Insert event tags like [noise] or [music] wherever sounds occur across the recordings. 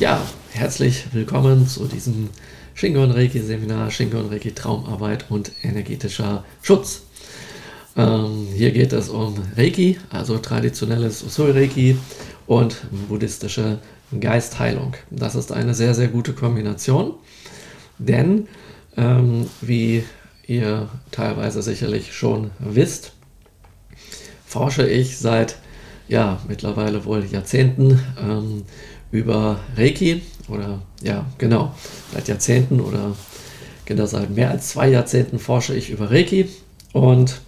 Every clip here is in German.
Ja, herzlich willkommen zu diesem Shingon Reiki Seminar, Shingon Reiki Traumarbeit und energetischer Schutz. Ähm, hier geht es um Reiki, also traditionelles Usui Reiki und buddhistische Geistheilung. Das ist eine sehr, sehr gute Kombination, denn ähm, wie ihr teilweise sicherlich schon wisst, forsche ich seit ja mittlerweile wohl Jahrzehnten ähm, über Reiki oder ja genau seit Jahrzehnten oder genau seit mehr als zwei Jahrzehnten forsche ich über Reiki und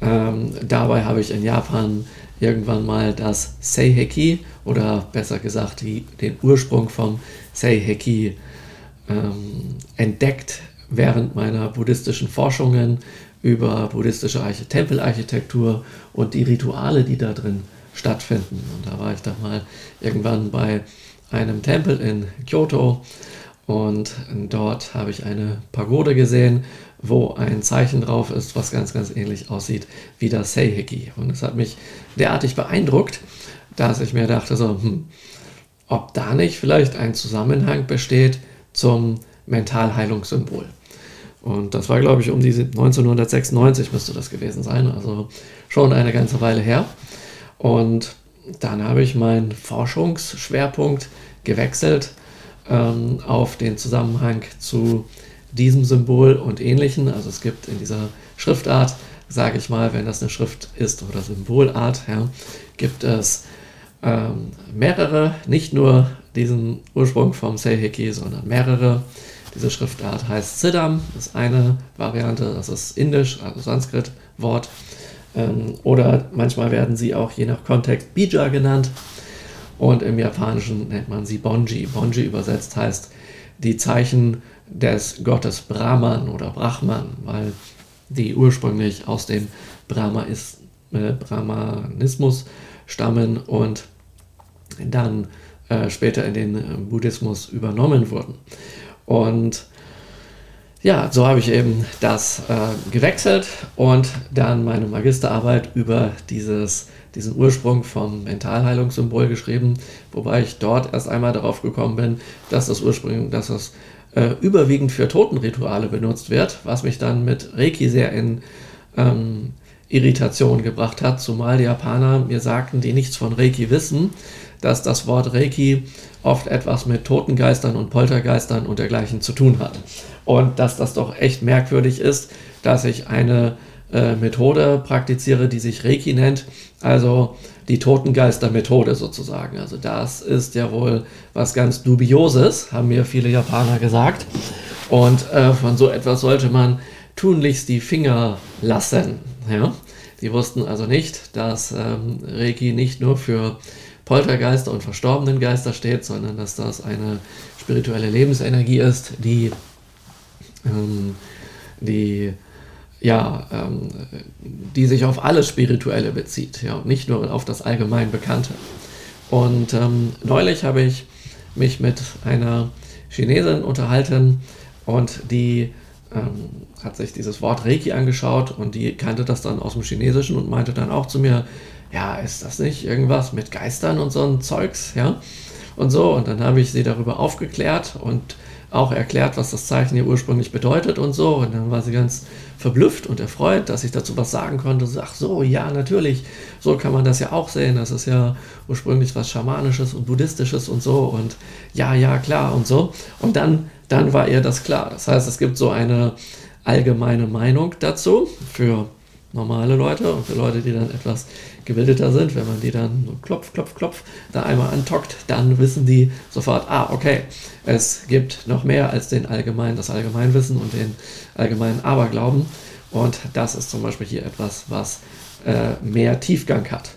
ähm, dabei habe ich in Japan irgendwann mal das Seiheki oder besser gesagt die, den Ursprung vom Seiheki ähm, entdeckt während meiner buddhistischen Forschungen über buddhistische Arch Tempelarchitektur und die Rituale, die da drin stattfinden. Und da war ich dann mal irgendwann bei einem Tempel in Kyoto und dort habe ich eine Pagode gesehen, wo ein Zeichen drauf ist, was ganz, ganz ähnlich aussieht wie das Seiheki. Und es hat mich derartig beeindruckt, dass ich mir dachte, so, hm, ob da nicht vielleicht ein Zusammenhang besteht zum Mentalheilungssymbol. Und das war, glaube ich, um die 1996 müsste das gewesen sein, also schon eine ganze Weile her. Und dann habe ich meinen Forschungsschwerpunkt gewechselt ähm, auf den Zusammenhang zu diesem Symbol und ähnlichen. Also es gibt in dieser Schriftart, sage ich mal, wenn das eine Schrift ist oder Symbolart, ja, gibt es ähm, mehrere, nicht nur diesen Ursprung vom Seiheki, sondern mehrere diese Schriftart heißt Siddham, das ist eine Variante, das ist indisch, also Sanskrit-Wort. Ähm, oder manchmal werden sie auch je nach Kontext Bija genannt. Und im Japanischen nennt man sie Bonji. Bonji übersetzt heißt die Zeichen des Gottes Brahman oder Brahman, weil die ursprünglich aus dem Brahmanis, äh, Brahmanismus stammen und dann äh, später in den äh, Buddhismus übernommen wurden. Und ja, so habe ich eben das äh, gewechselt und dann meine Magisterarbeit über dieses, diesen Ursprung vom Mentalheilungssymbol geschrieben, wobei ich dort erst einmal darauf gekommen bin, dass das Ursprung, dass das äh, überwiegend für Totenrituale benutzt wird, was mich dann mit Reiki sehr in ähm, Irritation gebracht hat, zumal die Japaner mir sagten, die nichts von Reiki wissen, dass das Wort Reiki oft etwas mit Totengeistern und Poltergeistern und dergleichen zu tun hat. Und dass das doch echt merkwürdig ist, dass ich eine äh, Methode praktiziere, die sich Reiki nennt, also die Totengeister-Methode sozusagen. Also das ist ja wohl was ganz Dubioses, haben mir viele Japaner gesagt. Und äh, von so etwas sollte man tunlichst die Finger lassen. Ja? Die wussten also nicht, dass ähm, Reiki nicht nur für Poltergeister und verstorbenen Geister steht, sondern dass das eine spirituelle Lebensenergie ist, die, ähm, die, ja, ähm, die sich auf alles Spirituelle bezieht, ja, und nicht nur auf das allgemein Bekannte. Und ähm, neulich habe ich mich mit einer Chinesin unterhalten und die ähm, hat sich dieses Wort Reiki angeschaut und die kannte das dann aus dem Chinesischen und meinte dann auch zu mir, ja, ist das nicht irgendwas mit Geistern und so ein Zeugs, ja? Und so, und dann habe ich sie darüber aufgeklärt und auch erklärt, was das Zeichen hier ursprünglich bedeutet und so. Und dann war sie ganz verblüfft und erfreut, dass ich dazu was sagen konnte. ach so, ja, natürlich, so kann man das ja auch sehen. Das ist ja ursprünglich was Schamanisches und Buddhistisches und so. Und ja, ja, klar und so. Und dann, dann war ihr das klar. Das heißt, es gibt so eine allgemeine Meinung dazu für normale Leute und für Leute, die dann etwas gebildeter sind, wenn man die dann so klopf, klopf, klopf da einmal antockt, dann wissen die sofort, ah, okay, es gibt noch mehr als den allgemeinen, das Allgemeinwissen und den allgemeinen Aberglauben. Und das ist zum Beispiel hier etwas, was äh, mehr Tiefgang hat.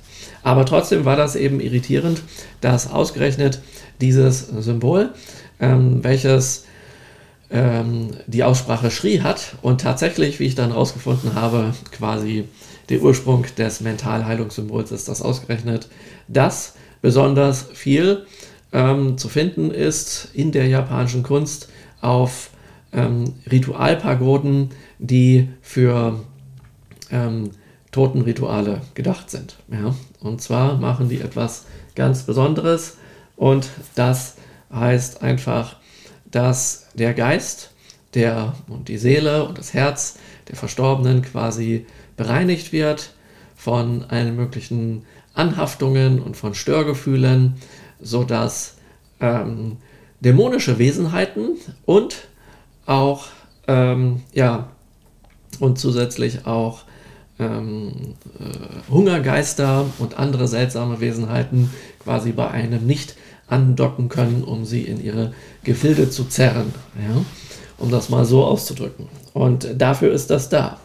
Aber trotzdem war das eben irritierend, dass ausgerechnet dieses Symbol, ähm, welches ähm, die Aussprache Shri hat und tatsächlich, wie ich dann herausgefunden habe, quasi der Ursprung des Mentalheilungssymbols ist das ausgerechnet, das besonders viel ähm, zu finden ist in der japanischen Kunst auf ähm, Ritualpagoden, die für ähm, Totenrituale gedacht sind. Ja? Und zwar machen die etwas ganz Besonderes. Und das heißt einfach, dass der Geist der, und die Seele und das Herz der Verstorbenen quasi bereinigt wird von allen möglichen Anhaftungen und von Störgefühlen, sodass ähm, dämonische Wesenheiten und auch ähm, ja und zusätzlich auch ähm, äh, Hungergeister und andere seltsame Wesenheiten quasi bei einem nicht andocken können, um sie in ihre Gefilde zu zerren, ja? um das mal so auszudrücken. Und dafür ist das da.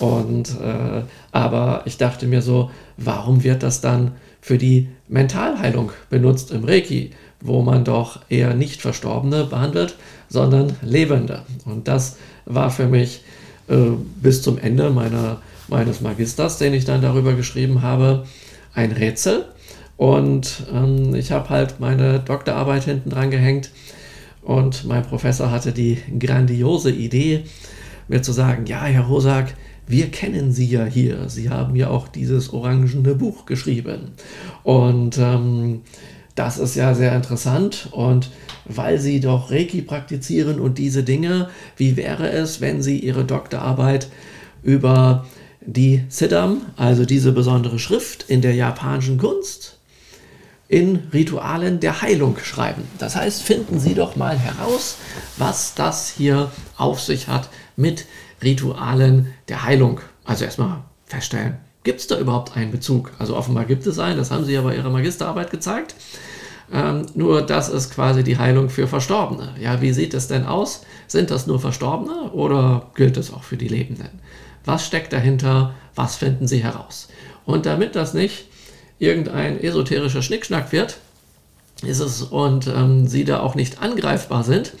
Und äh, aber ich dachte mir so, warum wird das dann für die Mentalheilung benutzt im Reiki, wo man doch eher nicht Verstorbene behandelt, sondern Lebende. Und das war für mich äh, bis zum Ende meiner, meines Magisters, den ich dann darüber geschrieben habe, ein Rätsel. Und ähm, ich habe halt meine Doktorarbeit hinten dran gehängt und mein Professor hatte die grandiose Idee, mir zu sagen, ja, Herr Rosak, wir kennen Sie ja hier. Sie haben ja auch dieses orangene Buch geschrieben. Und ähm, das ist ja sehr interessant. Und weil Sie doch Reiki praktizieren und diese Dinge, wie wäre es, wenn Sie Ihre Doktorarbeit über die Siddham, also diese besondere Schrift in der japanischen Kunst, in Ritualen der Heilung schreiben. Das heißt, finden Sie doch mal heraus, was das hier auf sich hat mit Ritualen der Heilung. Also erstmal feststellen, gibt es da überhaupt einen Bezug? Also offenbar gibt es einen, das haben Sie ja bei Ihrer Magisterarbeit gezeigt. Ähm, nur das ist quasi die Heilung für Verstorbene. Ja, wie sieht es denn aus? Sind das nur Verstorbene oder gilt es auch für die Lebenden? Was steckt dahinter? Was finden Sie heraus? Und damit das nicht irgendein esoterischer Schnickschnack wird, ist es und ähm, Sie da auch nicht angreifbar sind,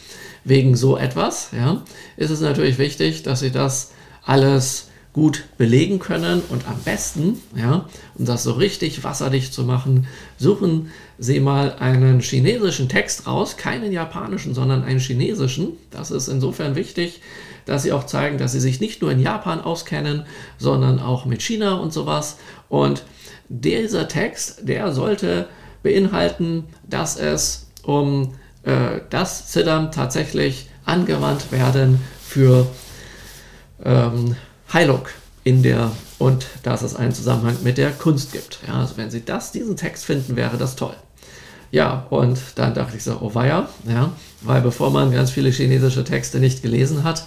wegen so etwas, ja, ist es natürlich wichtig, dass sie das alles gut belegen können und am besten, ja, um das so richtig wasserdicht zu machen, suchen Sie mal einen chinesischen Text raus, keinen japanischen, sondern einen chinesischen. Das ist insofern wichtig, dass Sie auch zeigen, dass Sie sich nicht nur in Japan auskennen, sondern auch mit China und sowas. Und dieser Text, der sollte beinhalten, dass es um äh, dass Siddham tatsächlich angewandt werden für ähm, Heilung in der und dass es einen Zusammenhang mit der Kunst gibt. Ja, also wenn Sie das, diesen Text finden, wäre das toll. Ja, und dann dachte ich so, oh weia, ja, weil bevor man ganz viele chinesische Texte nicht gelesen hat,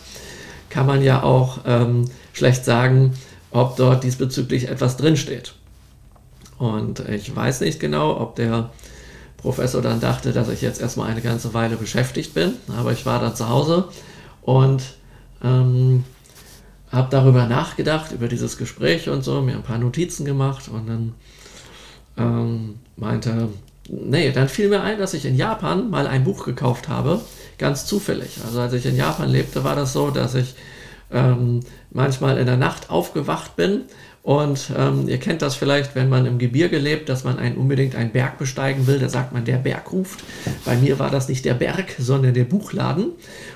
kann man ja auch ähm, schlecht sagen, ob dort diesbezüglich etwas drinsteht. Und ich weiß nicht genau, ob der Professor dann dachte, dass ich jetzt erstmal eine ganze Weile beschäftigt bin. Aber ich war dann zu Hause und ähm, habe darüber nachgedacht, über dieses Gespräch und so, mir ein paar Notizen gemacht und dann ähm, meinte, nee, dann fiel mir ein, dass ich in Japan mal ein Buch gekauft habe, ganz zufällig. Also als ich in Japan lebte, war das so, dass ich ähm, manchmal in der Nacht aufgewacht bin und ähm, ihr kennt das vielleicht, wenn man im Gebirge lebt, dass man einen, unbedingt einen Berg besteigen will. Da sagt man, der Berg ruft. Bei mir war das nicht der Berg, sondern der Buchladen.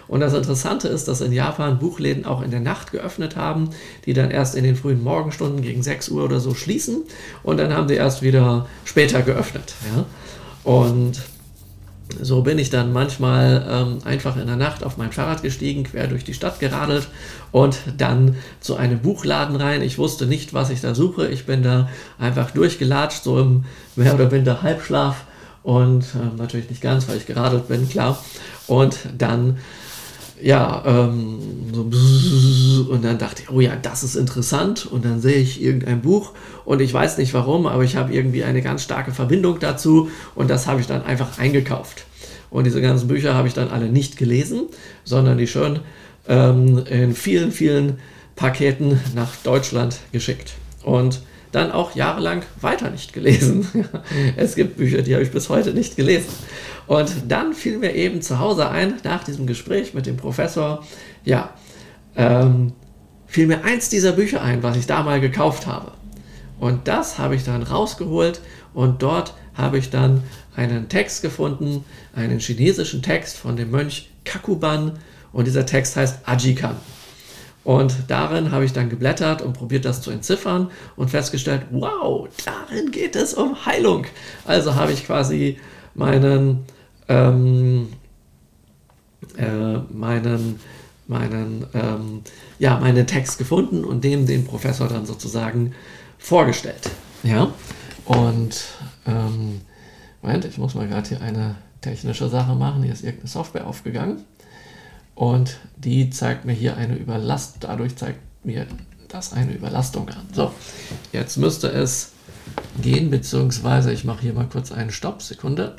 Und das Interessante ist, dass in Japan Buchläden auch in der Nacht geöffnet haben, die dann erst in den frühen Morgenstunden gegen 6 Uhr oder so schließen. Und dann haben sie erst wieder später geöffnet. Ja? Und so bin ich dann manchmal ähm, einfach in der Nacht auf mein Fahrrad gestiegen, quer durch die Stadt geradelt und dann zu einem Buchladen rein. Ich wusste nicht, was ich da suche. Ich bin da einfach durchgelatscht, so im mehr oder minder Halbschlaf und äh, natürlich nicht ganz, weil ich geradelt bin, klar. Und dann ja, ähm, so und dann dachte ich, oh ja, das ist interessant. Und dann sehe ich irgendein Buch und ich weiß nicht warum, aber ich habe irgendwie eine ganz starke Verbindung dazu und das habe ich dann einfach eingekauft. Und diese ganzen Bücher habe ich dann alle nicht gelesen, sondern die schön ähm, in vielen, vielen Paketen nach Deutschland geschickt. Und dann auch jahrelang weiter nicht gelesen. [laughs] es gibt Bücher, die habe ich bis heute nicht gelesen. Und dann fiel mir eben zu Hause ein, nach diesem Gespräch mit dem Professor, ja, ähm, fiel mir eins dieser Bücher ein, was ich da mal gekauft habe. Und das habe ich dann rausgeholt und dort habe ich dann einen Text gefunden, einen chinesischen Text von dem Mönch Kakuban und dieser Text heißt Ajikan. Und darin habe ich dann geblättert und probiert das zu entziffern und festgestellt, wow, darin geht es um Heilung. Also habe ich quasi meinen, ähm, äh, meinen, meinen, ähm, ja, meinen Text gefunden und dem den Professor dann sozusagen vorgestellt. Ja, und ähm, Moment, ich muss mal gerade hier eine technische Sache machen. Hier ist irgendeine Software aufgegangen und die zeigt mir hier eine Überlastung. Dadurch zeigt mir das eine Überlastung an. So, jetzt müsste es gehen, beziehungsweise ich mache hier mal kurz einen Stopp. Sekunde.